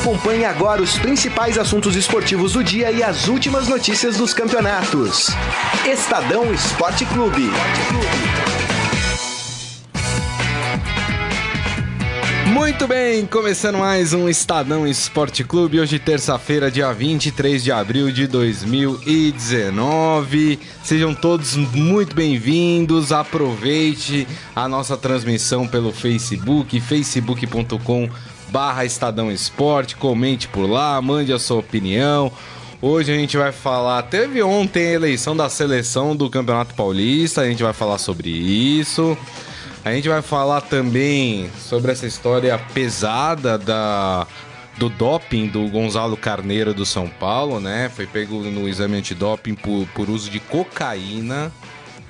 Acompanhe agora os principais assuntos esportivos do dia e as últimas notícias dos campeonatos. Estadão Esporte Clube. Muito bem, começando mais um Estadão Esporte Clube, hoje terça-feira, dia 23 de abril de 2019. Sejam todos muito bem-vindos, aproveite a nossa transmissão pelo Facebook, facebook.com barra Estadão Esporte, comente por lá, mande a sua opinião. Hoje a gente vai falar. Teve ontem a eleição da seleção do Campeonato Paulista, a gente vai falar sobre isso. A gente vai falar também sobre essa história pesada da do doping do Gonzalo Carneiro do São Paulo, né? Foi pego no exame antidoping por, por uso de cocaína.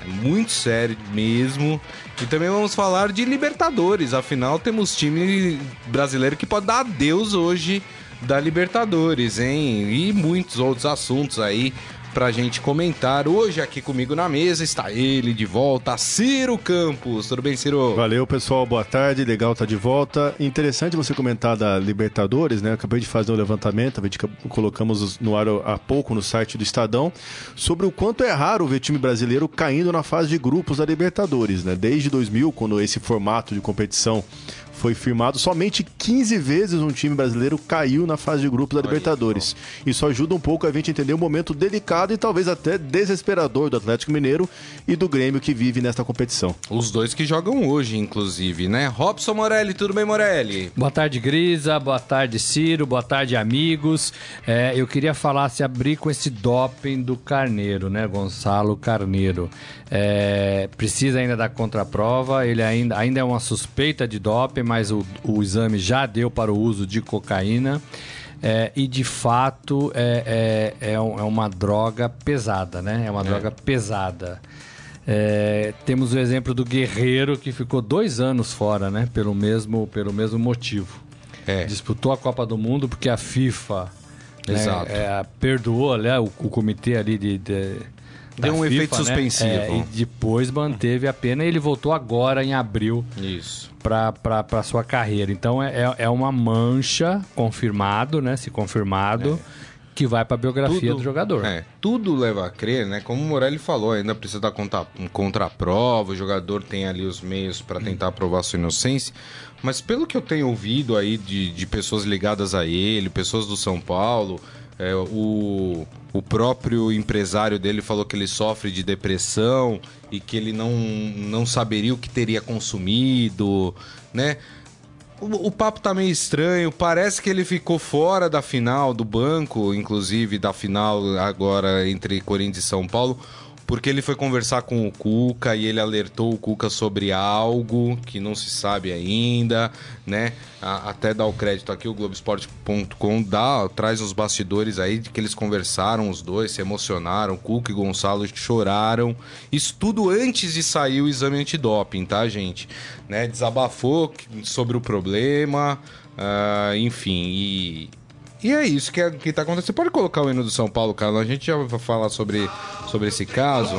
É muito sério mesmo. E também vamos falar de Libertadores. Afinal, temos time brasileiro que pode dar adeus hoje da Libertadores, hein? E muitos outros assuntos aí pra gente comentar. Hoje aqui comigo na mesa está ele de volta, Ciro Campos. Tudo bem, Ciro? Valeu, pessoal. Boa tarde. Legal estar tá de volta. Interessante você comentar da Libertadores, né? acabei de fazer um levantamento, colocamos no ar há pouco no site do Estadão, sobre o quanto é raro ver time brasileiro caindo na fase de grupos da Libertadores, né? Desde 2000, quando esse formato de competição foi firmado, somente 15 vezes um time brasileiro caiu na fase de grupo da Libertadores. Isso ajuda um pouco a gente entender o momento delicado e talvez até desesperador do Atlético Mineiro e do Grêmio que vive nesta competição. Os dois que jogam hoje, inclusive, né? Robson Morelli, tudo bem, Morelli? Boa tarde, Grisa. Boa tarde, Ciro. Boa tarde, amigos. É, eu queria falar, se abrir com esse doping do Carneiro, né? Gonçalo Carneiro. É, precisa ainda da contraprova, ele ainda, ainda é uma suspeita de doping, mas o, o exame já deu para o uso de cocaína. É, e de fato é, é, é, é uma droga pesada, né? É uma é. droga pesada. É, temos o exemplo do Guerreiro que ficou dois anos fora, né? Pelo mesmo, pelo mesmo motivo. É. Disputou a Copa do Mundo porque a FIFA né, perdoou né, o, o, comitê ali de, de Deu um FIFA, efeito né? suspensivo. É, e depois manteve a pena e ele voltou agora em abril. Isso. Para sua carreira. Então é, é, é uma mancha confirmado, né? Se confirmado. É que vai para a biografia tudo, do jogador. É, tudo leva a crer, né? Como o Morelli falou, ainda precisa dar contra, contraprova, o jogador tem ali os meios para tentar provar sua inocência. Mas pelo que eu tenho ouvido aí de, de pessoas ligadas a ele, pessoas do São Paulo, é, o, o próprio empresário dele falou que ele sofre de depressão e que ele não, não saberia o que teria consumido, né? O, o, papo tá meio estranho. Parece que ele ficou fora da final do banco, inclusive da final agora entre Corinthians e São Paulo porque ele foi conversar com o Cuca e ele alertou o Cuca sobre algo que não se sabe ainda, né? Até dar o crédito aqui, o Globoesporte.com dá, traz os bastidores aí de que eles conversaram, os dois se emocionaram, Cuca e Gonçalo choraram. Isso tudo antes de sair o exame antidoping, tá, gente? Né? Desabafou sobre o problema, uh, enfim, e e é isso que, é, que tá acontecendo. Você pode colocar o hino do São Paulo, Carlos? A gente já vai falar sobre, sobre esse caso.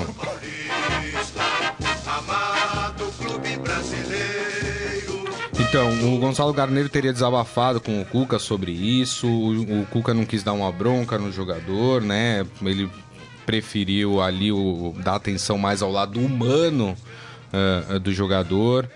Então, o Gonçalo Garneiro teria desabafado com o Cuca sobre isso. O, o Cuca não quis dar uma bronca no jogador, né? Ele preferiu ali o, dar atenção mais ao lado humano uh, do jogador.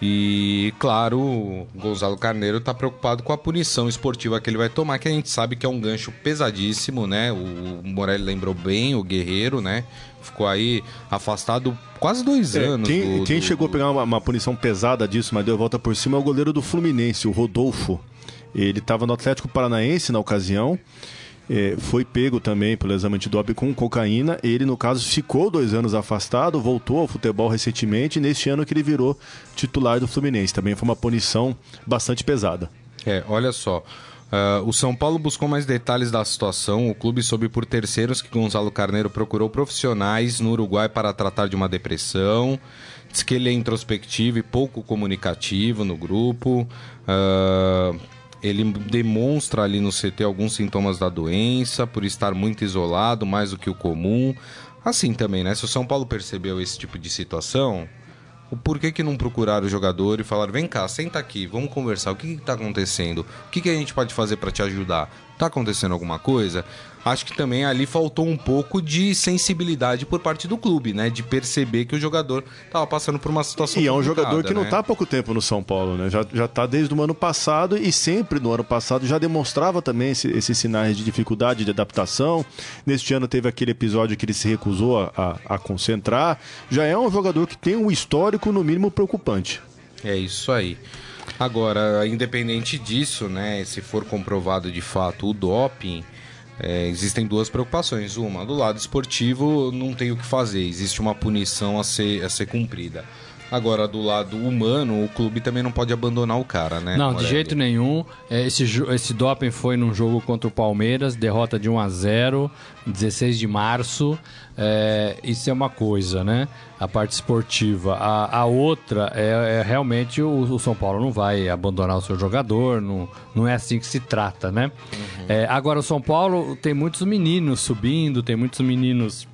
E, claro, o Gonzalo Carneiro está preocupado com a punição esportiva que ele vai tomar, que a gente sabe que é um gancho pesadíssimo, né? O Morelli lembrou bem, o Guerreiro, né? Ficou aí afastado quase dois é, anos. Quem, do, quem do, chegou do... a pegar uma, uma, punição pesada disso, mas deu volta por cima, é o goleiro do Fluminense, o Rodolfo. Ele estava no Atlético Paranaense na ocasião é, foi pego também pelo exame antidoping com cocaína. Ele, no caso, ficou dois anos afastado, voltou ao futebol recentemente, e neste ano que ele virou titular do Fluminense. Também foi uma punição bastante pesada. É, olha só. Uh, o São Paulo buscou mais detalhes da situação. O clube soube por terceiros que Gonzalo Carneiro procurou profissionais no Uruguai para tratar de uma depressão. Diz que ele é introspectivo e pouco comunicativo no grupo. Uh, ele demonstra ali no CT alguns sintomas da doença, por estar muito isolado, mais do que o comum. Assim também, né? Se o São Paulo percebeu esse tipo de situação, O porquê que não procuraram o jogador e falaram: vem cá, senta aqui, vamos conversar. O que está acontecendo? O que, que a gente pode fazer para te ajudar? Tá acontecendo alguma coisa? Acho que também ali faltou um pouco de sensibilidade por parte do clube, né? De perceber que o jogador estava passando por uma situação E é um jogador que né? não está há pouco tempo no São Paulo, né? Já, já tá desde o ano passado e sempre no ano passado já demonstrava também esse, esses sinais de dificuldade de adaptação. Neste ano teve aquele episódio que ele se recusou a, a, a concentrar. Já é um jogador que tem um histórico, no mínimo, preocupante. É isso aí. Agora, independente disso, né, se for comprovado de fato o doping, é, existem duas preocupações. Uma, do lado esportivo, não tem o que fazer, existe uma punição a ser, a ser cumprida. Agora, do lado humano, o clube também não pode abandonar o cara, né? Não, de jeito nenhum. É, esse, esse doping foi num jogo contra o Palmeiras, derrota de 1 a 0 16 de março. É, isso é uma coisa, né? A parte esportiva. A, a outra é, é realmente o, o, São Paulo não vai abandonar o seu jogador, não, não é assim que se trata, né? Uhum. É, agora, o São Paulo tem muitos meninos subindo, tem muitos meninos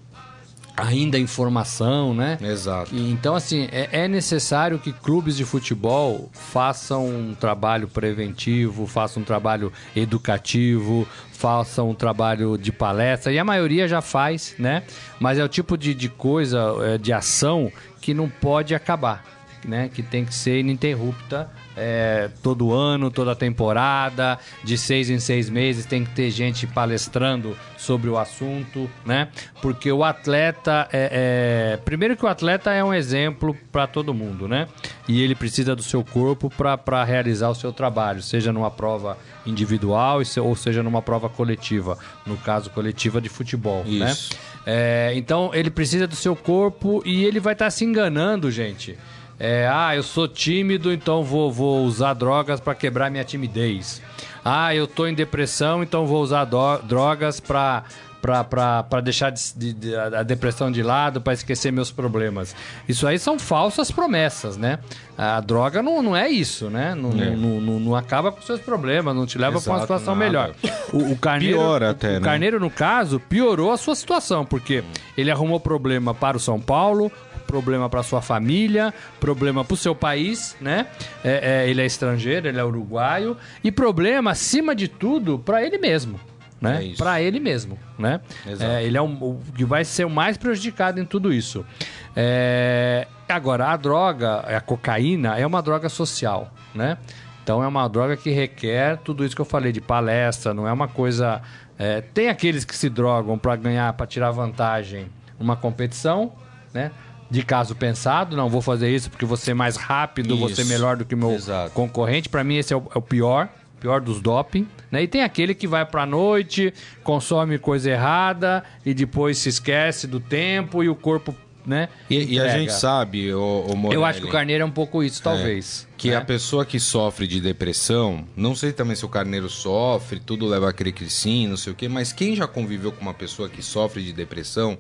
ainda informação, né? Exato. E, então, assim, é, é, necessário que clubes de futebol façam um trabalho preventivo, façam um trabalho educativo, façam um trabalho de palestra, e a maioria já faz, né? Mas é o tipo de, de coisa, é, de ação que não pode acabar, né? Que tem que ser ininterrupta é, todo ano, toda temporada, de seis em seis meses tem que ter gente palestrando sobre o assunto, né? Porque o atleta é, é... primeiro que o atleta é um exemplo para todo mundo, né? E ele precisa do seu corpo para realizar o seu trabalho, seja numa prova individual ou seja numa prova coletiva, no caso coletiva de futebol, né? Isso. né? Então ele precisa do seu corpo e ele vai estar tá se enganando, gente é, ah, eu sou tímido, então vou, vou usar drogas para quebrar minha timidez. Ah, eu tô em depressão, então vou usar drogas para para deixar de, de, a depressão de lado, para esquecer meus problemas. Isso aí são falsas promessas, né? A droga não, não é isso, né? Não, é. não, não, não acaba com seus problemas, não te leva para uma situação nada. melhor. O, o Carneiro, Piora até, o, né? Carneiro, no caso, piorou a sua situação, porque ele arrumou problema para o São Paulo, problema para sua família, problema para o seu país, né? É, é, ele é estrangeiro, ele é uruguaio e problema, acima de tudo, para ele mesmo. Né? É para ele mesmo, né? É, ele é um, o que vai ser o mais prejudicado em tudo isso. É, agora, a droga, a cocaína, é uma droga social, né? Então é uma droga que requer tudo isso que eu falei de palestra, não é uma coisa. É, tem aqueles que se drogam para ganhar, para tirar vantagem uma competição, né? De caso pensado, não vou fazer isso porque você é mais rápido, isso. você é melhor do que o meu Exato. concorrente. Para mim esse é o, é o, pior, pior dos doping. Né? E tem aquele que vai para a noite, consome coisa errada e depois se esquece do tempo e o corpo né? E, e, a gente sabe, o, o Morelli, Eu acho que o Carneiro é um pouco isso, talvez. É, que né? a pessoa que sofre de depressão, não sei também se o Carneiro sofre, tudo leva a crer que sim, não sei o quê, mas quem já conviveu com uma pessoa que sofre de depressão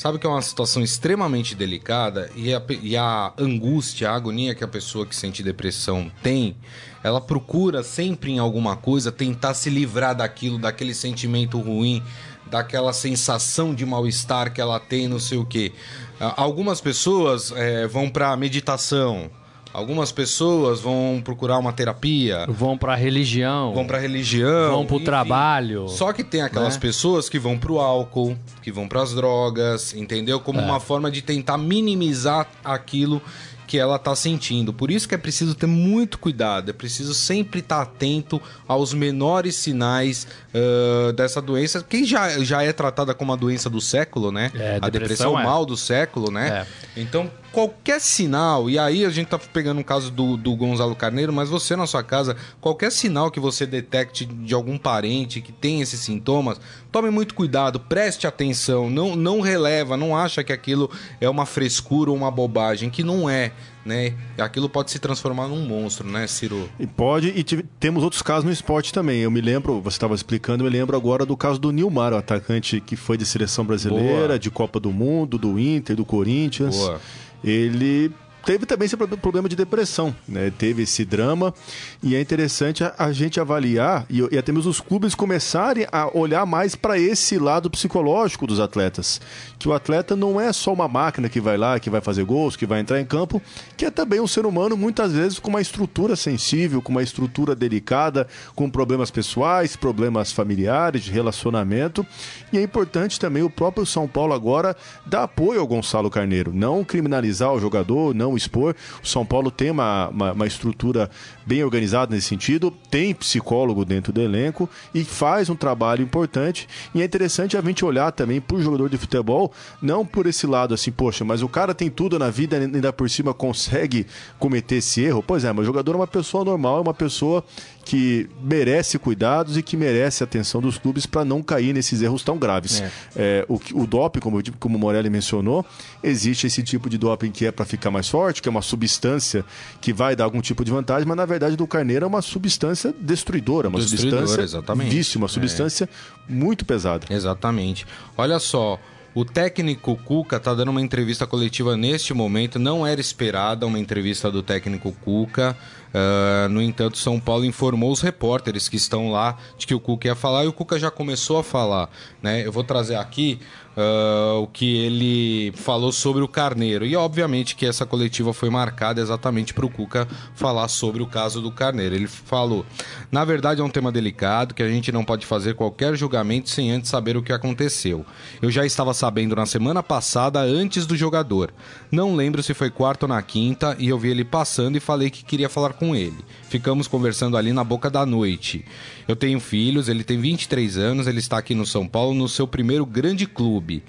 sabe que é uma situação extremamente delicada e a, e a angústia, a agonia que a pessoa que sente depressão tem, ela procura sempre em alguma coisa tentar se livrar daquilo, daquele sentimento ruim, daquela sensação de mal-estar que ela tem, não sei o que. Algumas pessoas é, vão para meditação, Algumas pessoas vão procurar uma terapia. Vão para religião. Vão para religião. Vão para o trabalho. Só que tem aquelas né? pessoas que vão para o álcool, que vão para as drogas, entendeu? Como é. uma forma de tentar minimizar aquilo que ela está sentindo. Por isso que é preciso ter muito cuidado, é preciso sempre estar tá atento aos menores sinais uh, dessa doença, que já, já é tratada como a doença do século, né? É, a depressão, depressão é. mal do século, né? É. Então, qualquer sinal, e aí a gente tá pegando um caso do, do Gonzalo Carneiro, mas você na sua casa, qualquer sinal que você detecte de algum parente que tem esses sintomas, tome muito cuidado, preste atenção, não, não releva, não acha que aquilo é uma frescura ou uma bobagem, que não é né? Aquilo pode se transformar num monstro, né, Ciro? E pode, e temos outros casos no esporte também. Eu me lembro, você estava explicando, eu me lembro agora do caso do Nilmar, o atacante que foi de seleção brasileira, Boa. de Copa do Mundo, do Inter, do Corinthians. Boa. Ele teve também esse problema de depressão, né? Teve esse drama e é interessante a, a gente avaliar e, e até mesmo os clubes começarem a olhar mais para esse lado psicológico dos atletas, que o atleta não é só uma máquina que vai lá, que vai fazer gols, que vai entrar em campo, que é também um ser humano muitas vezes com uma estrutura sensível, com uma estrutura delicada, com problemas pessoais, problemas familiares, de relacionamento. E é importante também o próprio São Paulo agora dar apoio ao Gonçalo Carneiro, não criminalizar o jogador, não expor. O São Paulo tem uma, uma, uma estrutura bem organizada nesse sentido, tem psicólogo dentro do elenco e faz um trabalho importante. E é interessante a gente olhar também para o jogador de futebol, não por esse lado assim, poxa, mas o cara tem tudo na vida e ainda por cima consegue cometer esse erro. Pois é, mas o jogador é uma pessoa normal, é uma pessoa que merece cuidados e que merece atenção dos clubes para não cair nesses erros tão graves. É. É, o, o doping, como, como o Morelli mencionou, existe esse tipo de doping que é para ficar mais forte, que é uma substância que vai dar algum tipo de vantagem, mas na verdade do carneiro é uma substância destruidora, uma destruidora, substância exatamente. vício, uma substância é. muito pesada. Exatamente. Olha só, o técnico Cuca está dando uma entrevista coletiva neste momento. Não era esperada uma entrevista do técnico Cuca. Uh, no entanto, São Paulo informou os repórteres que estão lá de que o Cuca ia falar e o Cuca já começou a falar. Né? Eu vou trazer aqui uh, o que ele falou sobre o Carneiro. E obviamente que essa coletiva foi marcada exatamente para o Cuca falar sobre o caso do Carneiro. Ele falou: na verdade é um tema delicado que a gente não pode fazer qualquer julgamento sem antes saber o que aconteceu. Eu já estava sabendo na semana passada, antes do jogador. Não lembro se foi quarta ou na quinta, e eu vi ele passando e falei que queria falar com ele. Ficamos conversando ali na boca da noite. Eu tenho filhos, ele tem 23 anos, ele está aqui no São Paulo no seu primeiro grande clube.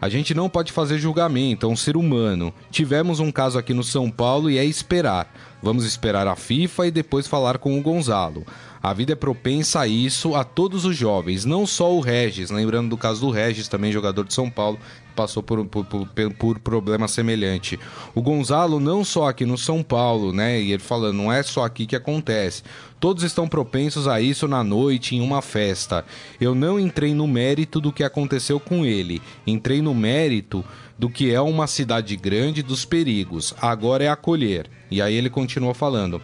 A gente não pode fazer julgamento, é um ser humano. Tivemos um caso aqui no São Paulo e é esperar. Vamos esperar a FIFA e depois falar com o Gonzalo. A vida é propensa a isso a todos os jovens, não só o Regis. Lembrando do caso do Regis, também jogador de São Paulo, passou por, por, por, por problema semelhante. O Gonzalo, não só aqui no São Paulo, né? E ele falando, não é só aqui que acontece. Todos estão propensos a isso na noite, em uma festa. Eu não entrei no mérito do que aconteceu com ele. Entrei no mérito do que é uma cidade grande, dos perigos. Agora é acolher. E aí ele continua falando.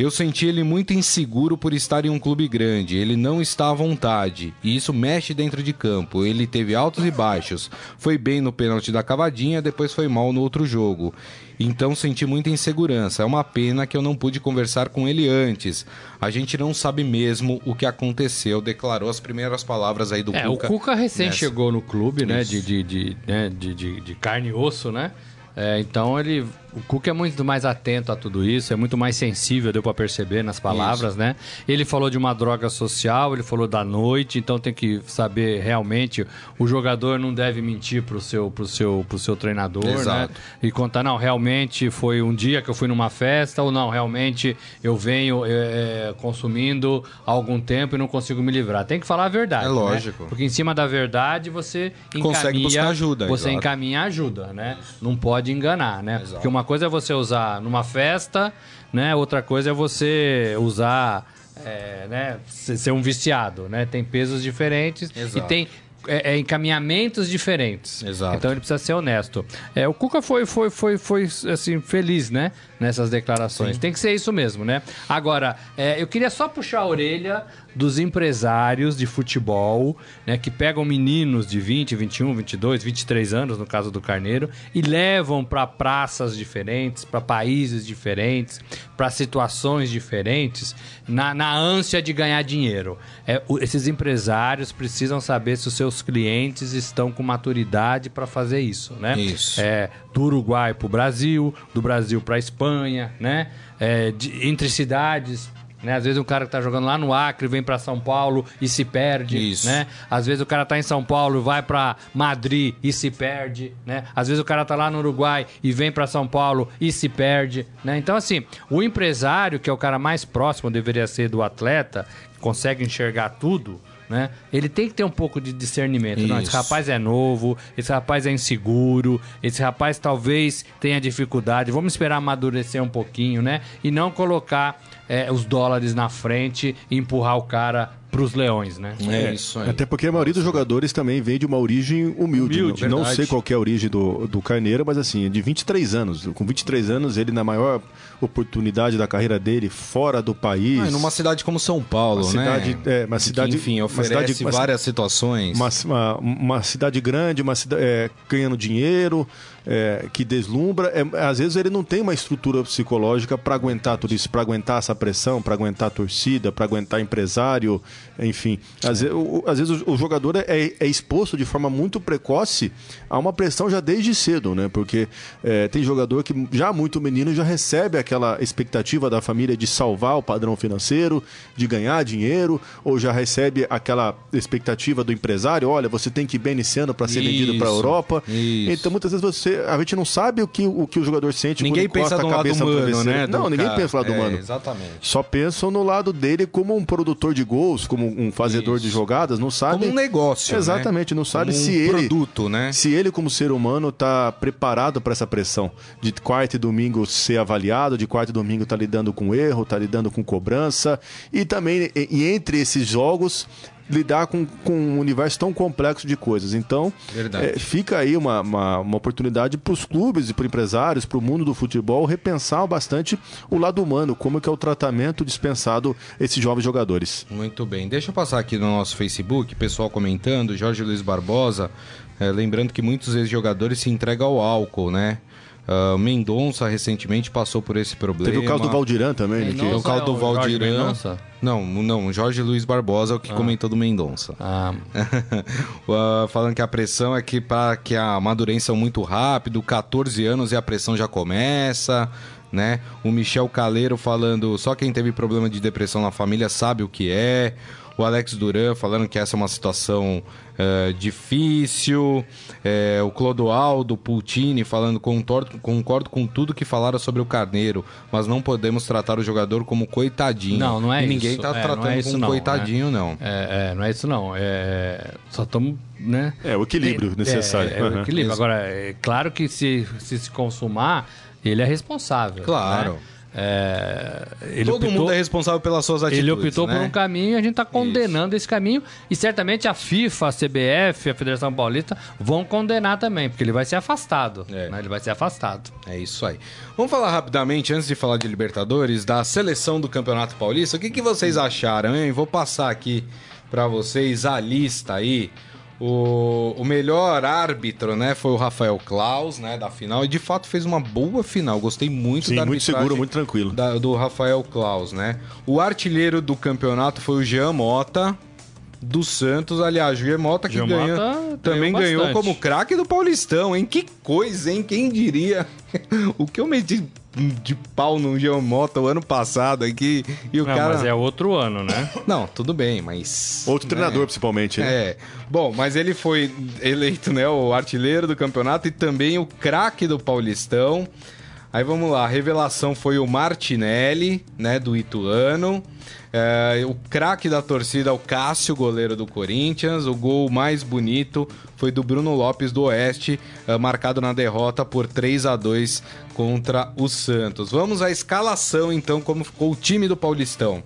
Eu senti ele muito inseguro por estar em um clube grande. Ele não está à vontade. E isso mexe dentro de campo. Ele teve altos e baixos. Foi bem no pênalti da cavadinha, depois foi mal no outro jogo. Então senti muita insegurança. É uma pena que eu não pude conversar com ele antes. A gente não sabe mesmo o que aconteceu. Declarou as primeiras palavras aí do é, Cuca. O Cuca recém nessa. chegou no clube, né? De, de, de, né? de, de, de carne e osso, né? É, então ele o Cook é muito mais atento a tudo isso, é muito mais sensível, deu para perceber nas palavras, isso. né? Ele falou de uma droga social, ele falou da noite, então tem que saber realmente o jogador não deve mentir pro seu pro seu pro seu treinador, né? Exato. né? E contar não, realmente foi um dia que eu fui numa festa ou não, realmente eu venho é, é consumindo há algum tempo e não consigo me livrar. Tem que falar a verdade, É né? lógico. Né? Porque em cima da verdade você encaminha, consegue buscar ajuda, você exato. encaminha ajuda, né? Não pode enganar, né? Exato. Porque uma coisa é você usar numa festa, né? Outra coisa é você usar, é, né? Ser um viciado, né? Tem pesos diferentes Exato. e tem é, é, encaminhamentos diferentes. Exato. Então ele precisa ser honesto. É, o Cuca foi, foi, foi, foi assim, feliz, né? Nessas declarações. Sim. Tem que ser isso mesmo, né? Agora, é, eu queria só puxar a orelha dos empresários de futebol, né, que pegam meninos de 20, 21, 22, 23 anos, no caso do Carneiro, e levam para praças diferentes, para países diferentes, para situações diferentes, na, na ânsia de ganhar dinheiro. É, o, esses empresários precisam saber se os seus clientes estão com maturidade para fazer isso, né? Isso. É, do Uruguai para o Brasil, do Brasil para a Espanha, né? É, de, entre cidades né? Às vezes um cara que tá jogando lá no Acre vem para São Paulo e se perde, Isso. né? Às vezes o cara tá em São Paulo e vai para Madrid e se perde, né? Às vezes o cara tá lá no Uruguai e vem para São Paulo e se perde, né? Então assim, o empresário, que é o cara mais próximo deveria ser do atleta, consegue enxergar tudo, né? Ele tem que ter um pouco de discernimento. Não, esse rapaz é novo, esse rapaz é inseguro, esse rapaz talvez tenha dificuldade. Vamos esperar amadurecer um pouquinho, né? E não colocar é, os dólares na frente e empurrar o cara para os leões, né? É, isso aí. Até porque a maioria dos jogadores também vem de uma origem humilde. Humilde, não, sei qual que é a origem do, do Carneiro, mas assim, é de 23 anos. Com 23 anos, ele na maior oportunidade da carreira dele fora do país. Ah, numa cidade como São Paulo, Uma né? cidade- é, uma Que, cidade- enfim, uma oferece cidade- uma- várias situações. uma, uma, uma cidade grande, uma cidade é, ganhando dinheiro, é, que deslumbra. É, às vezes ele não tem uma estrutura psicológica para aguentar tudo isso, para aguentar essa pressão, para aguentar a torcida, para aguentar empresário, enfim. Às, ve- o, às vezes o, o jogador é, é exposto de forma muito precoce a uma pressão já desde cedo, né? Porque é, tem jogador que já muito menino já recebe aquela expectativa da família de salvar o padrão financeiro, de ganhar dinheiro, ou já recebe aquela expectativa do empresário, olha, você tem que ir bem nesse ano para ser vendido para a Isso, Europa. isso. Então muitas vezes você, a gente não sabe o que o, que o jogador sente Ninguém quando pensa no a lado cabeça humano, né? Não, do ninguém cara. pensa no lado É, humano. Exatamente. Só pensam no lado dele como um produtor de gols, como um fazedor Isso. de jogadas, não sabe. Como um negócio, né? Exatamente, não sabe Como um se ele produto, né? se ele como ser humano está preparado para essa pressão de quarta e domingo ser avaliado, de quarta e domingo tá lidando com erro, tá lidando com cobrança e também e, e entre esses jogos lidar com, com um universo tão complexo de coisas. Então, é, fica aí uma, uma, uma oportunidade para os clubes e para empresários, para o mundo do futebol, repensar bastante o lado humano, como que é o tratamento dispensado a esses jovens jogadores. Muito bem. Deixa eu passar aqui no nosso Facebook, pessoal comentando, Jorge Luiz Barbosa, eh, lembrando que muitos ex-jogadores se entregam ao álcool, né? Ah, Mendonça recentemente passou por esse problema. Teve o caso do Valdiran também, né, Tem o caso do É. Mendonça? Não, não, Jorge Luiz Barbosa é o que comentou do Mendonça. Ah, Uh, falando que a pressão é que para que a amadureçam muito rápido, 14 anos e a pressão já começa, né? O Michel Caleiro falando, só quem teve problema de depressão na família sabe o que é. O Alex Duran falando que essa é uma situação uh, difícil. É, o Clodoaldo Pultini falando, concordo, concordo com tudo que falaram sobre o Carneiro, mas não podemos tratar o jogador como coitadinho. Não, não é E Ninguém isso. tá É, não tratando é isso como não, coitadinho, não. é, é, não é isso não. É, só estamos, né? É, o equilíbrio É, necessário. É, é o equilíbrio. Agora, é claro que se, se se consumar, ele é responsável. Claro. né? É, Todo optou- mundo é responsável pelas suas atitudes. Ele optou né? por um caminho e a gente está condenando esse caminho. E certamente a FIFA, a CBF, a Federação Paulista vão condenar também, porque ele vai ser afastado. É. né? Ele vai ser afastado. É isso aí. Vamos falar rapidamente, antes de falar de Libertadores, da seleção do Campeonato Paulista. O que, que vocês acharam, hein? Vou passar aqui pra vocês a lista aí. O, o melhor árbitro, né, foi o Rafael Klaus, né, da final. E de fato fez uma boa final. Gostei muito Sim, da muito seguro, muito tranquilo. da- do Rafael Klaus, né? O artilheiro do campeonato foi o Jean Mota. Do Santos, aliás, Jean Mota que Jean ganhou, também ganhou bastante. como craque do Paulistão, hein? Que coisa, hein? Quem diria? o que eu meti de pau no Jean Mota o ano passado aqui e o Não, cara. mas é outro ano, né? Não, tudo bem, mas. Outro né? treinador, principalmente, né? É. Bom, mas ele foi eleito, né, o artilheiro do campeonato e também o craque do Paulistão. Aí vamos lá, a revelação foi o Martinelli, né, do Ituano. É, o craque da torcida, o Cássio, goleiro do Corinthians. O gol mais bonito foi do Bruno Lopes do Oeste, é, marcado na derrota por 3 a 2 contra o Santos. Vamos à escalação, então, como ficou o time do Paulistão.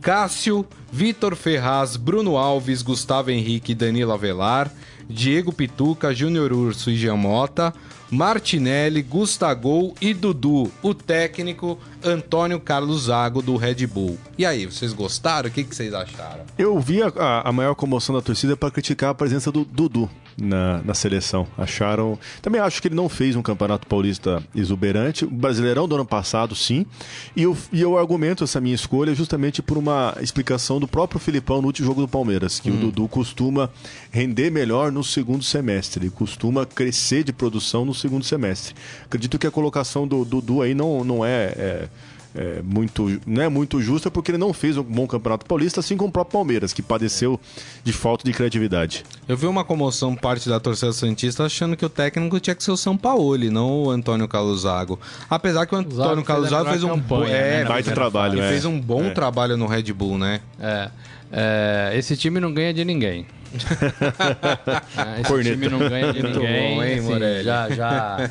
Cássio, Vitor Ferraz, Bruno Alves, Gustavo Henrique Danilo Avelar, Diego Pituca, Júnior Urso e Giamota, Martinelli, Gustagol e Dudu, o técnico Antônio Carlos Zago do Red Bull. E aí, vocês gostaram? O que, que vocês acharam? Eu vi a, a- maior comoção da torcida para criticar a presença do Dudu na, na seleção. Acharam. Também acho que ele não fez um campeonato paulista exuberante. O Brasileirão do ano passado, sim. E eu, e eu argumento essa minha escolha justamente por uma explicação do próprio Filipão no último jogo do Palmeiras, que o Dudu costuma render melhor no segundo semestre, ele costuma crescer de produção no segundo semestre. Acredito que a colocação do Dudu aí não, não é- é é, muito, não é muito justa porque ele não fez um bom campeonato paulista, assim como o próprio Palmeiras, que padeceu de falta de criatividade. Eu vi uma comoção parte da torcida Santista achando que o técnico tinha que ser o São Paulo, não o Antônio Carlos Zago. Apesar que o Antônio Zago Carlos Zago fez um bom, campanha, é, né, Baita trabalho, ele é. fez um bom É. trabalho no Red Bull, né? É, é, esse time não ganha de ninguém. É, esse Corneta. time não ganha de Muito ninguém. bom, hein, assim, já, já.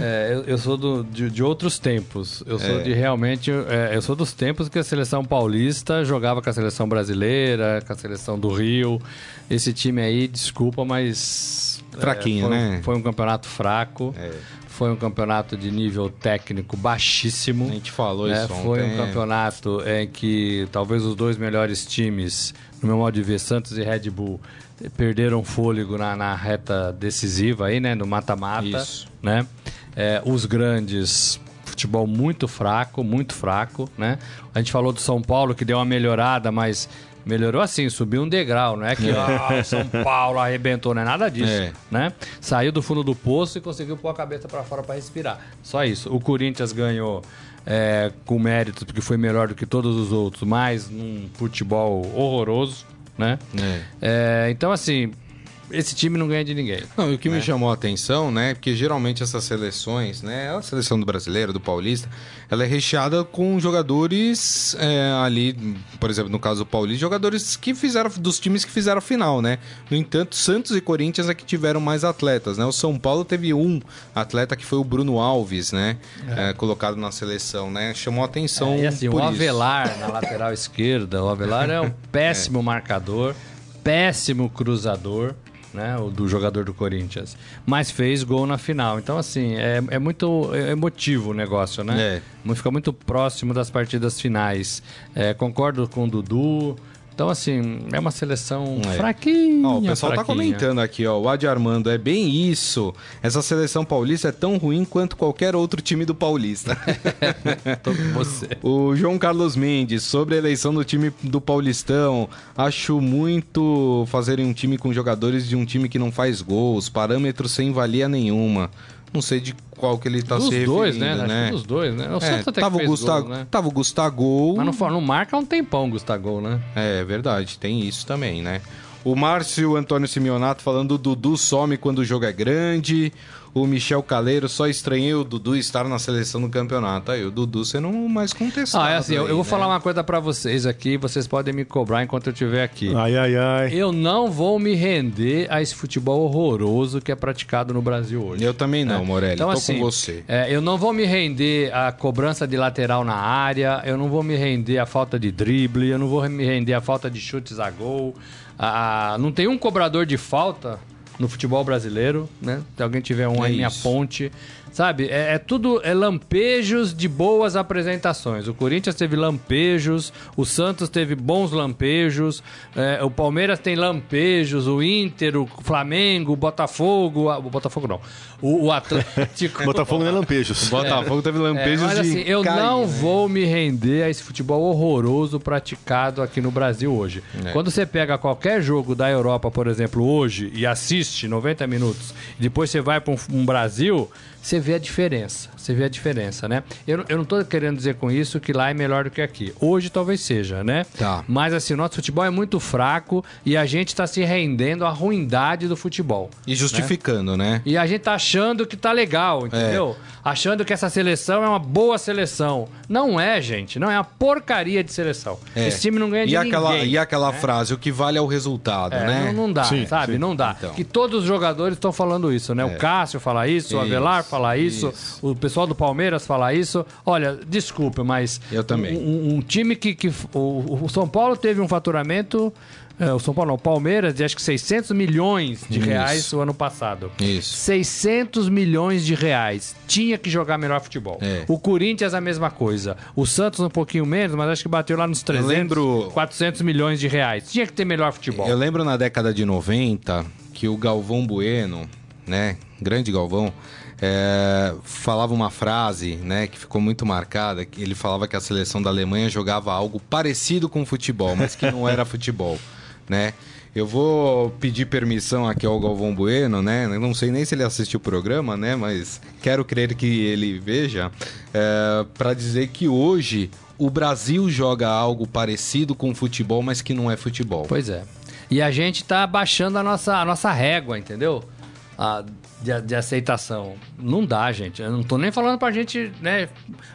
é, eu, eu sou do- de, de outros tempos. Eu sou É. de realmente. é, eu sou dos tempos que a seleção paulista jogava com a seleção brasileira, com a seleção do Rio. Esse time aí, desculpa, mas. é, Fraquinho, foi, né? Foi um campeonato fraco. Foi um campeonato de nível técnico baixíssimo. A gente falou né? isso Foi ontem. um campeonato em que talvez os dois melhores times, no meu modo de ver, Santos e Red Bull, perderam fôlego na, na reta decisiva aí, né? No mata-mata. Né? É, os grandes, futebol muito fraco, muito fraco, né? A gente falou do São Paulo que deu uma melhorada, mas melhorou assim, subiu um degrau, não é que ah, o São Paulo arrebentou, não é nada disso, É. né? Saiu do fundo do poço e conseguiu pôr a cabeça para fora para respirar. Só isso. O Corinthians ganhou é, com mérito porque foi melhor do que todos os outros, mas num futebol horroroso, né? É. É, então assim, esse time não ganha de ninguém. Não, e o que me chamou a atenção, né? Porque geralmente essas seleções, né? A seleção do brasileiro, do paulista, ela é recheada com jogadores é, ali, por exemplo, no caso do Paulista, jogadores que fizeram dos times que fizeram a final, né? No entanto, Santos e Corinthians é que tiveram mais atletas, né? O São Paulo teve um atleta que foi o Bruno Alves, né? É, colocado na seleção, né? Chamou a atenção. É, e assim, por o isso. Avelar na lateral esquerda, o Avelar é um péssimo marcador, péssimo cruzador, né? O do jogador do Corinthians. Mas fez gol na final. Então, assim, é, é muito emotivo o negócio, né? É. Fica muito próximo das partidas finais. É, concordo com o Dudu. Então, assim, é uma seleção É. fraquinha. Ó, o pessoal tá fraquinha. comentando aqui, ó. O Adi Armando, é bem isso. Essa seleção paulista é tão ruim quanto qualquer outro time do Paulista. Tô com você. o João Carlos Mendes, sobre a eleição do time do Paulistão, acho muito fazerem um time com jogadores de um time que não faz gols, parâmetros sem valia nenhuma. Não sei de qual que ele tá Dos se dois, referindo, né? Acho né? que dos dois, né? O É, Santos até tava, que o Gustavo, gol, né? tava o Gustavo. Mas não, não marca há um tempão o Gustavo, né? É, verdade, tem isso também, né? O Márcio Antônio Simeonato falando o Dudu some quando o jogo é grande. O Michel Caleiro só estranhei o Dudu estar na seleção do campeonato. Aí o Dudu sendo mais contestado. Ah, é assim, eu, aí, eu vou né? falar uma coisa pra vocês aqui, vocês podem me cobrar enquanto eu estiver aqui. Ai, ai, ai. Eu não vou me render a esse futebol horroroso que é praticado no Brasil hoje. Eu também não, Morelli. Então, Tô assim, com você. é, eu não vou me render à cobrança de lateral na área, eu não vou me render à falta de drible, eu não vou me render à falta de chutes a gol. A- a- não tem um cobrador de falta no futebol brasileiro, né? Se alguém tiver um É aí, minha isso. Sabe, é, é tudo é lampejos de boas apresentações. O Corinthians teve lampejos, o Santos teve bons lampejos, é, o Palmeiras tem lampejos, o Inter, o Flamengo, o Botafogo, a- o Botafogo não, o, o Atlético. Botafogo não é lampejos. O Botafogo teve É, lampejos mas de assim, eu cair, não né? vou me render a esse futebol horroroso praticado aqui no Brasil hoje. É. Quando você pega qualquer jogo da Europa, por exemplo, hoje, e assiste 90 minutos, e depois você vai para um, um Brasil, você vê a diferença. Você vê a diferença, né? Eu, não- eu não tô querendo dizer com isso que lá é melhor do que aqui. Hoje talvez seja, né? Tá. Mas assim, o nosso futebol é muito fraco e a gente está se rendendo à ruindade do futebol. E justificando, né? E a gente tá achando que tá legal, entendeu? Achando que essa seleção é uma boa seleção. Não é, gente. Não é uma porcaria de seleção. É. Esse time não ganha de e aquela, ninguém. E aquela frase, o que vale é o resultado, É, né? não, não dá, Sim, sabe? sim. Não dá. Então. Que todos os jogadores estão falando isso, né? O Cássio fala isso, o Avelar Isso, fala isso, isso. o pessoal do Palmeiras fala isso. Olha, desculpa, mas. Eu também. Um, um- time que. que o, o São Paulo teve um faturamento. é, o São Paulo não, o Palmeiras de acho que 600 milhões de Isso. reais o ano passado. Isso. 600 milhões de reais. Tinha que jogar melhor futebol. É. O Corinthians a mesma coisa. O Santos um pouquinho menos, mas acho que bateu lá nos 300, lembro- 400 milhões de reais. Tinha que ter melhor futebol. Eu lembro na década de 90 que o Galvão Bueno, né? Grande Galvão, é, falava uma frase, né? Que ficou muito marcada. que Ele falava que a seleção da Alemanha jogava algo parecido com futebol, mas que não era futebol, né? Eu vou pedir permissão aqui ao Galvão Bueno, né? Não sei nem se ele assistiu o programa, né? Mas quero crer que ele veja, para dizer que hoje o Brasil joga algo parecido com futebol, mas que não é futebol. Pois é. E a gente tá baixando a nossa, a nossa régua, entendeu? A, de, de, aceitação. Não dá, gente. Eu não tô nem falando pra gente, né?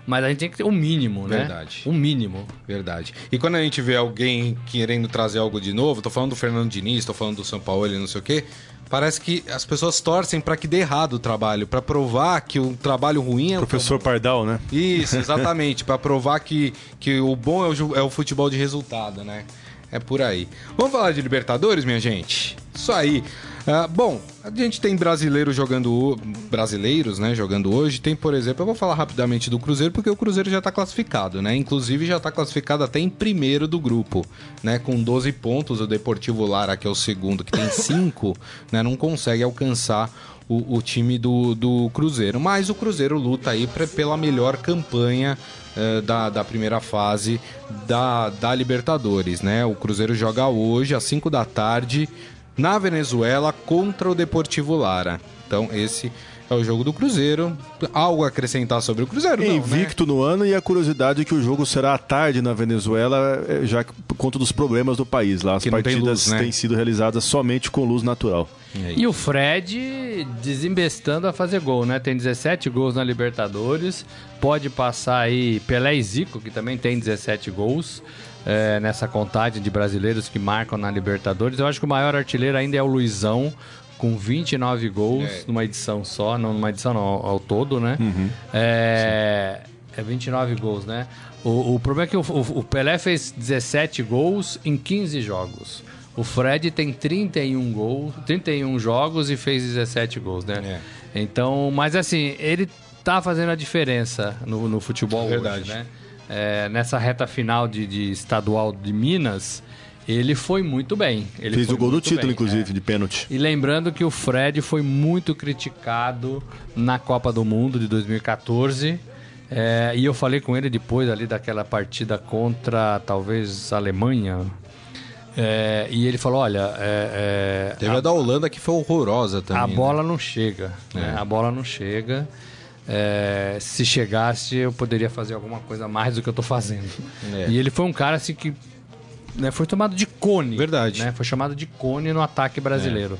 Mas a gente tem que ter o um mínimo, né? Verdade. O um mínimo. Verdade. E quando a gente vê alguém querendo trazer algo de novo, tô falando do Fernando Diniz, tô falando do São Paulo e não sei o quê. Parece que as pessoas torcem para que dê errado o trabalho, para provar que o trabalho ruim é Professor o... Pardal, né? Isso, exatamente, para provar que, que o bom é o, é o futebol de resultado, né? É por aí. Vamos falar de Libertadores, minha gente? Isso aí. Uh, bom, a gente tem brasileiros jogando brasileiros, né, jogando hoje. Tem, por exemplo, eu vou falar rapidamente do Cruzeiro porque o Cruzeiro já está classificado, né? Inclusive já está classificado até em primeiro do grupo, né, com 12 pontos. O Deportivo Lara, que é o segundo, que tem 5, né, não consegue alcançar o, o, time do, do Cruzeiro. Mas o Cruzeiro luta aí pra, pela melhor campanha uh, da, da primeira fase da, da Libertadores, né? O Cruzeiro joga hoje às 5 da tarde na Venezuela contra o Deportivo Lara. Então, esse é o jogo do Cruzeiro. Algo a acrescentar sobre o Cruzeiro? Não, Invicto né? no ano e a curiosidade é que o jogo será à tarde na Venezuela, é, já por conta dos problemas do país lá. As que partidas luz, né? têm sido realizadas somente com luz natural. É e o Fred desembestando a fazer gol, né? Tem 17 gols na Libertadores. Pode passar aí Pelé e Zico, que também tem 17 gols é, nessa contagem de brasileiros que marcam na Libertadores. Eu acho que o maior artilheiro ainda é o Luizão, com 29 gols é. numa edição só, não numa edição não, ao, ao todo, né? Uhum. É, é 29 gols, né? O, o problema é que o, o, Pelé fez 17 gols em 15 jogos. O Fred tem 31 gols, 31 jogos e fez 17 gols, né? É. Então, mas assim, ele tá fazendo a diferença no, no futebol Verdade. hoje, né? É, nessa reta final de, de, estadual de Minas, ele foi muito bem. Ele Fez o gol do título, bem, inclusive, é. de pênalti. E lembrando que o Fred foi muito criticado na Copa do Mundo de 2014. É, e eu falei com ele depois ali daquela partida contra talvez a Alemanha. É, e ele falou: olha. É, é, Teve a, a, da Holanda que foi horrorosa também. A bola né? não chega. Né? É. A bola não chega. É, se chegasse, eu poderia fazer alguma coisa mais do que eu tô fazendo. É. E ele foi um cara assim que né, foi tomado de cone. Verdade. Né, foi chamado de cone no ataque brasileiro.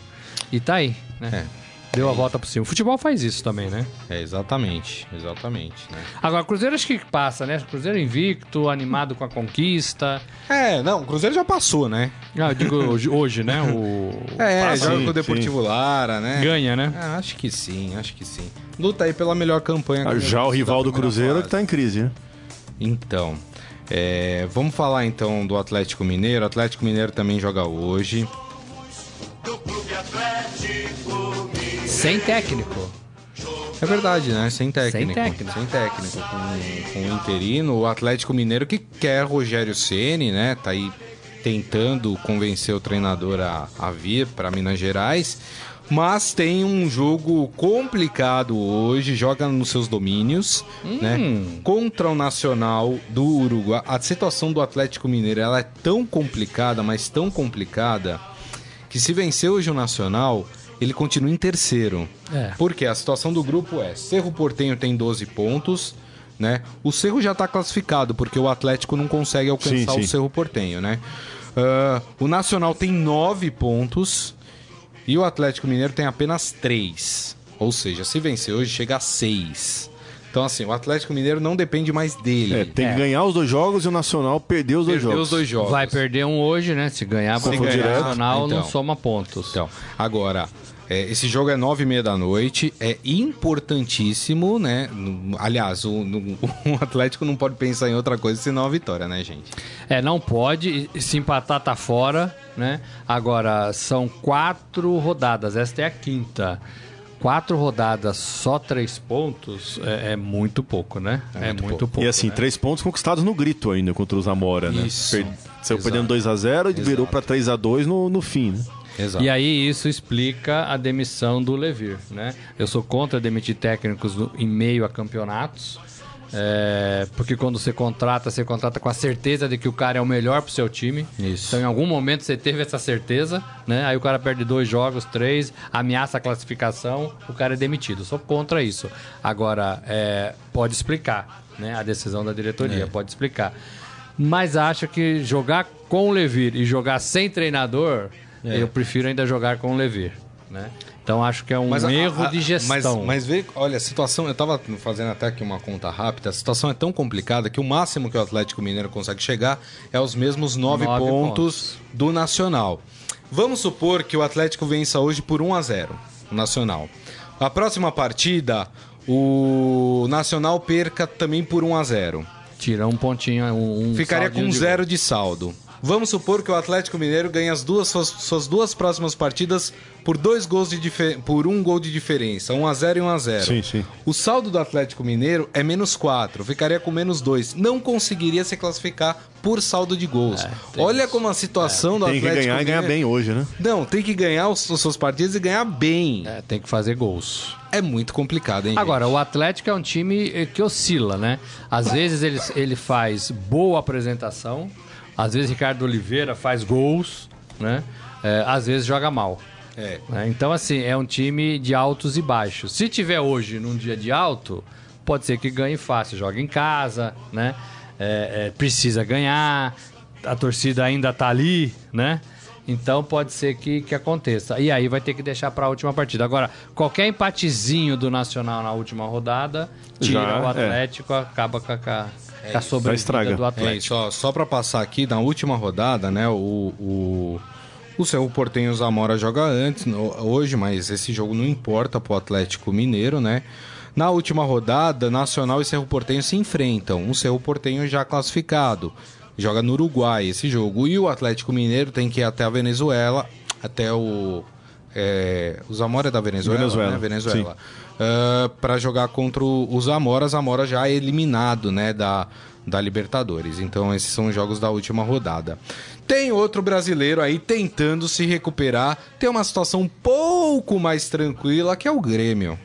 É. E tá aí, né? Deu a volta por cima. O futebol faz isso também, né? É, exatamente. Exatamente. Né? Agora, o Cruzeiro acho que passa, né? Cruzeiro invicto, animado com a conquista. É, não, o Cruzeiro já passou, né? Ah, eu digo hoje, hoje né? O... É, passa, joga sim, com o Deportivo sim. Lara, né? Ganha, né? É, acho que sim, acho que sim. Luta aí pela melhor campanha. Ah, já o rival do Cruzeiro fase. que tá em crise, né? Então, é, vamos falar então do Atlético Mineiro. O Atlético Mineiro também joga hoje. Sem técnico. É verdade, né? Sem técnico. Sem técnico. Sem técnico. Com, com o interino, o Atlético Mineiro que quer Rogério Ceni, né? Tá aí tentando convencer o treinador a, a vir para Minas Gerais. Mas tem um jogo complicado hoje, joga nos seus domínios, hum. né? Contra o Nacional do Uruguai. A situação do Atlético Mineiro ela é tão complicada, mas tão complicada, que se vencer hoje o Nacional, ele continua em terceiro. É. Porque a situação do grupo é: Cerro Portenho tem 12 pontos. Né? O Cerro já está classificado, porque o Atlético não consegue alcançar sim, sim. o Cerro Portenho, né? Uh, o Nacional tem 9 pontos, e o Atlético Mineiro tem apenas 3. Ou seja, se vencer hoje, chega a 6. Então, assim, o Atlético Mineiro não depende mais dele. É, tem que é. ganhar os dois jogos e o Nacional perder os dois jogos. os dois jogos. Vai perder um hoje, né? Se ganhar, Se ganhar, o Nacional então, não soma pontos. Então, agora, é, esse jogo é nove e meia da noite, é importantíssimo, né? Aliás, o, o, Atlético não pode pensar em outra coisa senão a vitória, né, gente? É, não pode. Se empatar, tá fora, né? Agora, são quatro rodadas, esta é a quinta. Quatro rodadas, só três pontos, é, é muito pouco, né? É, é muito, muito pouco. pouco. E assim, né? três pontos conquistados no grito ainda contra o Zamora, né? Isso. Per... Saiu perdendo 2 a 0 e virou para 3 a 2 no, no fim, né? Exato. E aí isso explica a demissão do Levir, né? Eu sou contra demitir técnicos em meio a campeonatos. É, porque quando você contrata, você contrata com a certeza de que o cara é o melhor pro seu time. Isso. Então, em algum momento você teve essa certeza, né? Aí o cara perde dois jogos, três, ameaça a classificação, o cara é demitido. Sou contra isso. Agora, é, pode explicar, né? A decisão da diretoria, é. pode explicar. Mas acho que jogar com o Levir e jogar sem treinador é. Eu prefiro ainda jogar com o Levir. né? Então acho que é um Mas a- erro a- de gestão. Mas, mas vê, olha, a situação, eu tava fazendo até aqui uma conta rápida, a situação é tão complicada que o máximo que o Atlético Mineiro consegue chegar é os mesmos nove, Nove pontos, do Nacional. Vamos supor que o Atlético vença hoje por 1 a 0 o Nacional. A próxima partida, o Nacional perca também por 1 a 0 Tira um pontinho, um, um Ficaria com de zero de saldo. Vamos supor que o Atlético Mineiro ganhe as duas, suas, suas duas próximas partidas por dois gols de por um gol de diferença, 1 a 0 e 1 a 0. Sim, sim. O saldo do Atlético Mineiro é menos 4, ficaria com menos 2. Não conseguiria se classificar por saldo de gols. tem Olha isso. como a situação do Tem que Atlético ganhar e ganhar Mineiro- bem hoje, né? Não, tem que ganhar os, os seus partidos e ganhar bem. É, tem que fazer gols. É muito complicado, hein? Agora, gente? o Atlético é um time eh, que oscila, né? Às vezes ele, ele faz boa apresentação, às vezes Ricardo Oliveira faz gols, né? É, às vezes joga mal. É. né? Então, assim, é um time de altos e baixos. Se tiver hoje num dia de alto, pode ser que ganhe fácil. Joga em casa, né? É, é, precisa ganhar, a torcida ainda tá ali, né? Então pode ser que, que aconteça. E aí vai ter que deixar para a última partida. Agora, qualquer empatezinho do Nacional na última rodada, tira Já, o é. Atlético, acaba com a, com a, a sobrevida do É, Atlético. só, só para passar aqui, na última rodada, né, o, o, o Cerro Portenho Zamora joga antes, no- hoje, mas esse jogo não importa pro Atlético Mineiro, né? Na última rodada, Nacional e Cerro Portenho se enfrentam. O Cerro Portenho já classificado, joga no Uruguai esse jogo. E o Atlético Mineiro tem que ir até a Venezuela, até o... É, o Zamora é da Venezuela, Venezuela, né? Venezuela. Para jogar contra o o Zamora, Zamora já é eliminado, né, da, da Libertadores. Então esses são os jogos da última rodada. Tem outro brasileiro aí tentando se recuperar, tem uma situação um pouco mais tranquila que é o Grêmio.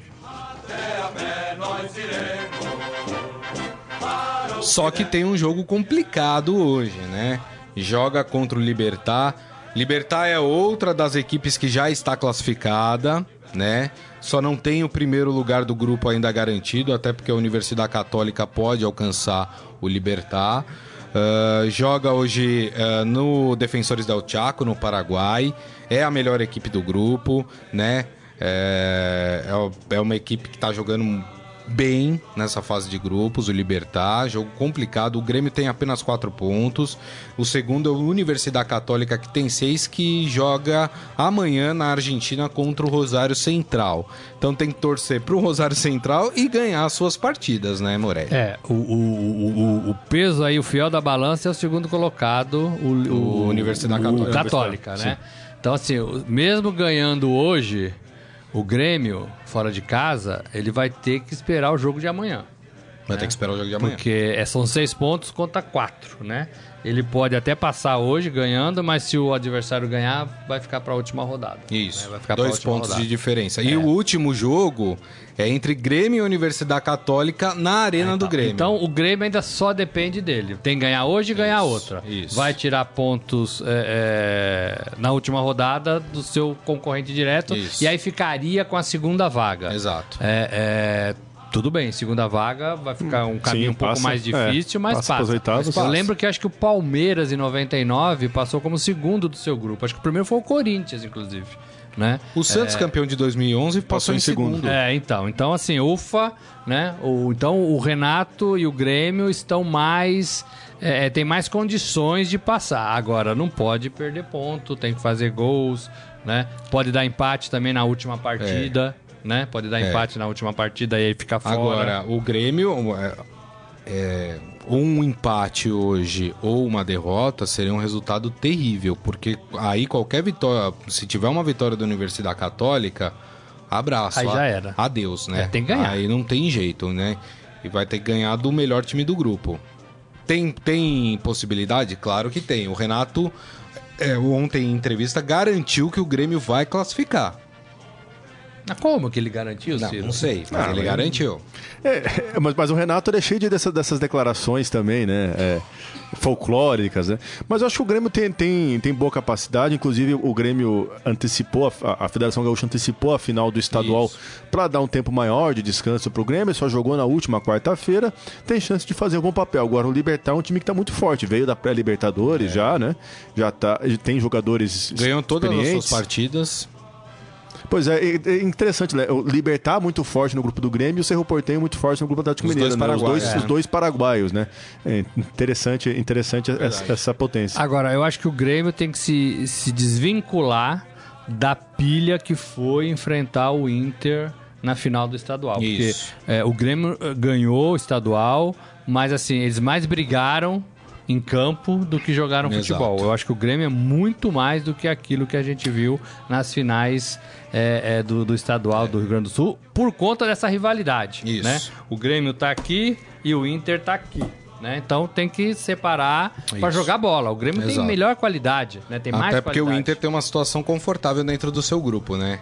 Só que tem um jogo complicado hoje, né? Joga contra o Libertar. Libertar é outra das equipes que já está classificada, né? Só não tem o primeiro lugar do grupo ainda garantido, até porque a Universidade Católica pode alcançar o Libertar. Ah, joga hoje ah, no Defensores del Chaco, no Paraguai. É a melhor equipe do grupo, né? É, é é uma equipe que está jogando bem nessa fase de grupos, o Libertar, jogo complicado. O Grêmio tem apenas quatro pontos. O segundo é o Universidade Católica, que tem seis, que joga amanhã na Argentina contra o Rosário Central. Então tem que torcer pro Rosário Central e ganhar as suas partidas, né, Morelli? É, o, o, o, o- o peso aí, o fiel da balança é o segundo colocado, o, O Universidade o Católica. Católica, né? Então, assim, o- mesmo ganhando hoje, o Grêmio, fora de casa, ele vai ter que esperar o jogo de amanhã. Vai ter que esperar o jogo de amanhã. Porque é, são seis pontos contra quatro, né? Ele pode até passar hoje ganhando, mas se o adversário ganhar, vai ficar para a última rodada. Isso, né? Vai ficar dois pontos rodada. de diferença. E o último jogo é entre Grêmio e Universidade Católica na Arena do Grêmio. Então o Grêmio ainda só depende dele. Tem que ganhar hoje e ganhar outra. isso. Vai tirar pontos é, é, na última rodada do seu concorrente direto Isso. e aí ficaria com a segunda vaga. Exato. É, é, tudo bem, segunda vaga vai ficar um caminho um pouco passa, mais difícil, é, mas passa passa. pras oitavas. Eu Passa. lembro que acho que o Palmeiras em 99 passou como segundo do seu grupo. Acho que o primeiro foi o Corinthians, inclusive. Né? O Santos, campeão de 2011, passou, em segundo. É, então. Então, assim, ufa, né? O, então, o Renato e o Grêmio estão mais. É, tem mais condições de passar. Agora, não pode perder ponto, tem que fazer gols, né? Pode dar empate também na última partida, né? Pode dar É. empate na última partida e aí ficar fora. Agora, o Grêmio, é, é, um empate hoje ou uma derrota seria um resultado terrível, porque aí qualquer vitória, se tiver uma vitória da Universidade Católica, abraço. Aí já era. Adeus, né? É, tem que ganhar. Aí não tem jeito, né? E vai ter que ganhar do melhor time do grupo. Tem, tem possibilidade? Claro que tem. O Renato, é, ontem em entrevista, garantiu que o Grêmio vai classificar. Mas como que ele garantiu, Não, Ciro? não sei, mas Ah, ele mas- garantiu. É, é, mas, mas o Renato ele é cheio de dessa- dessas declarações também, né? É, folclóricas, né? Mas eu acho que o Grêmio tem, tem, tem boa capacidade. Inclusive, o Grêmio antecipou, a, a Federação Gaúcha antecipou a final do estadual para dar um tempo maior de descanso pro Grêmio. Só jogou na última quarta-feira. Tem chance de fazer um bom papel. Agora, o Libertar é um time que tá muito forte. Veio da pré-Libertadores já, né? Já tá, tem jogadores Ganhou todas as suas experientes. partidas. Pois é, é, é interessante, né? O Libertar muito forte no grupo do Grêmio e o Cerro Porteño muito forte no grupo do Atlético Os Mineiro. dois né? Os, dois, paraguaios, os dois paraguaios, né? É interessante, interessante essa, essa potência. Agora, eu acho que o Grêmio tem que se, se desvincular da pilha que foi enfrentar o Inter na final do estadual. Isso. Porque é, o Grêmio eh, ganhou o estadual, mas assim, eles mais brigaram em campo do que jogaram Exato. futebol. Eu acho que o Grêmio é muito mais do que aquilo que a gente viu nas finais é, é, do, do estadual do Rio Grande do Sul, por conta dessa rivalidade. Isso. Né? O Grêmio tá aqui e o Inter tá aqui. Né? Então tem que separar para jogar bola. O Grêmio tem Exato. melhor qualidade, né? Tem mais Até porque qualidade. o Inter tem uma situação confortável dentro do seu grupo, né?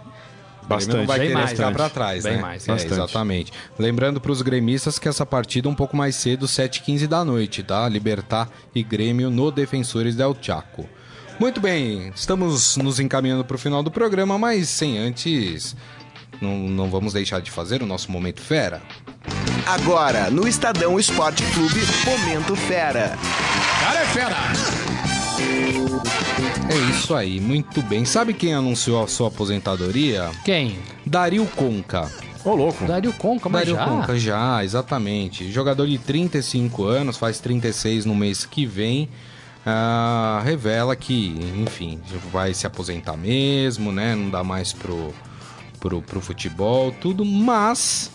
Bastante. não vai Bem querer mais, ficar pra trás, Bem né? mais. É, exatamente. Lembrando pros gremistas que essa partida é um pouco mais cedo, 7h15 da noite, tá? Libertar e Grêmio no Defensores del Chaco. Muito bem, estamos nos encaminhando pro final do programa, mas sem antes... Não, não vamos deixar de fazer o nosso Momento Fera. Agora, no Estadão Esporte Clube, Momento Fera. Cara é fera! É isso aí, muito bem. Sabe quem anunciou a sua aposentadoria? Quem? Dario Conca. Ô, louco. Dario Conca, mas Dario já? Conca já, exatamente. Jogador de 35 anos, faz 36 no mês que vem. Ah, revela que, enfim, vai se aposentar mesmo, né? Não dá mais pro, pro, pro futebol, tudo, mas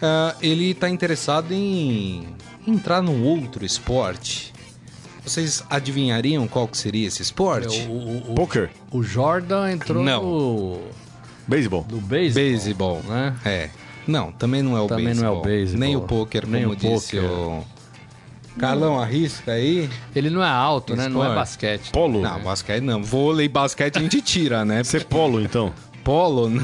ah, ele tá interessado em entrar num outro esporte. Vocês adivinhariam qual que seria esse esporte? O, o, o, Poker. o Jordan entrou Não. no, Beisebol. no beisebol. Beisebol, né? É. Não, também não é o Também não é beisebol. o beisebol. Nem o pôquer, Nem como o disse pôquer. o... Carlão, arrisca aí? Ele não é alto, né? Não é Esporte. basquete. Polo. Não, basquete não. Vôlei, basquete a gente tira, né? Você polo, então. Polo, não.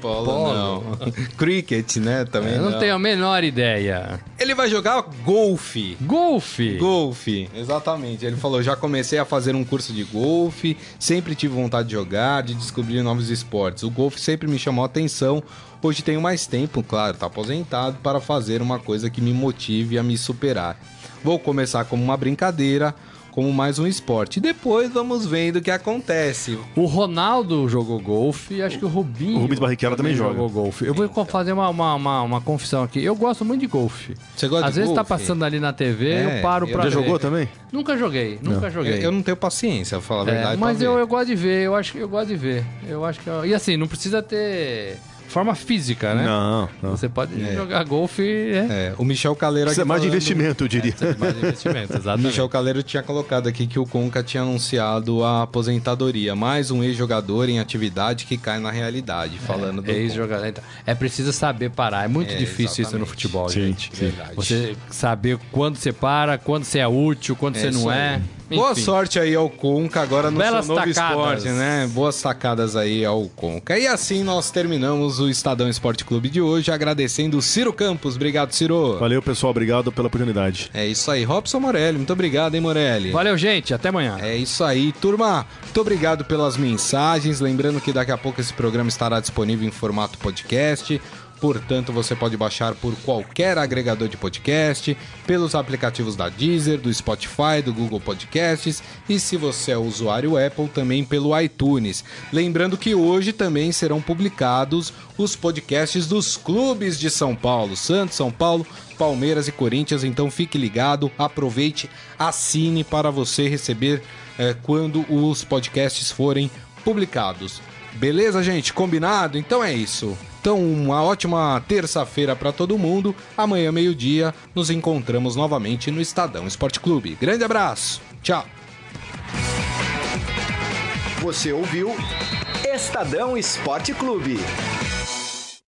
Polo, Polo. não. Cricket, né? Também Eu não. não tenho a menor ideia. Ele vai jogar golfe. Golfe. Golfe, exatamente. Ele falou: já comecei a fazer um curso de golfe, sempre tive vontade de jogar, de descobrir novos esportes. O golfe sempre me chamou a atenção. Hoje tenho mais tempo, claro, tá aposentado, para fazer uma coisa que me motive a me superar. Vou começar como uma brincadeira, como mais um esporte. Depois vamos vendo o que acontece. O Ronaldo jogou golfe e acho que o Rubinho. O Rubens Barrichello também joga. jogou golfe. Eu vou fazer uma, uma, uma, uma confissão aqui. Eu gosto muito de golfe. Você gosta Às de vezes tá golfe? passando ali na TV, É, eu paro eu pra Já ver. jogou também? Nunca joguei, nunca Eu, joguei. eu não tenho paciência, pra falar a É, verdade. mas eu, eu gosto de ver, eu acho que eu gosto de ver. Eu acho que eu- e assim, não precisa ter forma física, né? Não, não. Você pode É. jogar golfe, é. É, o Michel Caleiro aqui Precisa mais de investimento, eu diria. Mais investimento, O exatamente. Michel Caleiro tinha colocado aqui que o Conca tinha anunciado a aposentadoria. Mais um ex-jogador em atividade que cai na realidade, falando do É ex-jogador. Então, É preciso saber parar. É muito É, difícil isso no exatamente. futebol, Sim, gente. sim. Verdade. Você saber quando você para, quando você é útil, quando você isso não aí. Boa Enfim. sorte aí ao Conca agora no Belas seu novo tacadas. esporte, né? Boas sacadas aí ao Conca. E assim nós terminamos o Estadão Esporte Clube de hoje, agradecendo o Ciro Campos. Obrigado, Ciro. Valeu, pessoal. Obrigado pela oportunidade. É isso aí. Robson Morelli, muito obrigado, hein, Morelli? Valeu, gente. Até amanhã. É isso aí, turma. Muito obrigado pelas mensagens. Lembrando que daqui a pouco esse programa estará disponível em formato podcast. Portanto, você pode baixar por qualquer agregador de podcast, pelos aplicativos da Deezer, do Spotify, do Google Podcasts e se você é usuário Apple, também pelo iTunes. Lembrando que hoje também serão publicados os podcasts dos clubes de São Paulo, Santos, São Paulo, Palmeiras e Corinthians. Então fique ligado, aproveite, assine para você receber eh, quando os podcasts forem publicados. Beleza, gente? Combinado? Então é isso. Então, uma ótima terça-feira para todo mundo. Amanhã, meio-dia, nos encontramos novamente no Estadão Esporte Clube. Grande abraço. Tchau. Você ouviu Estadão Esporte Clube.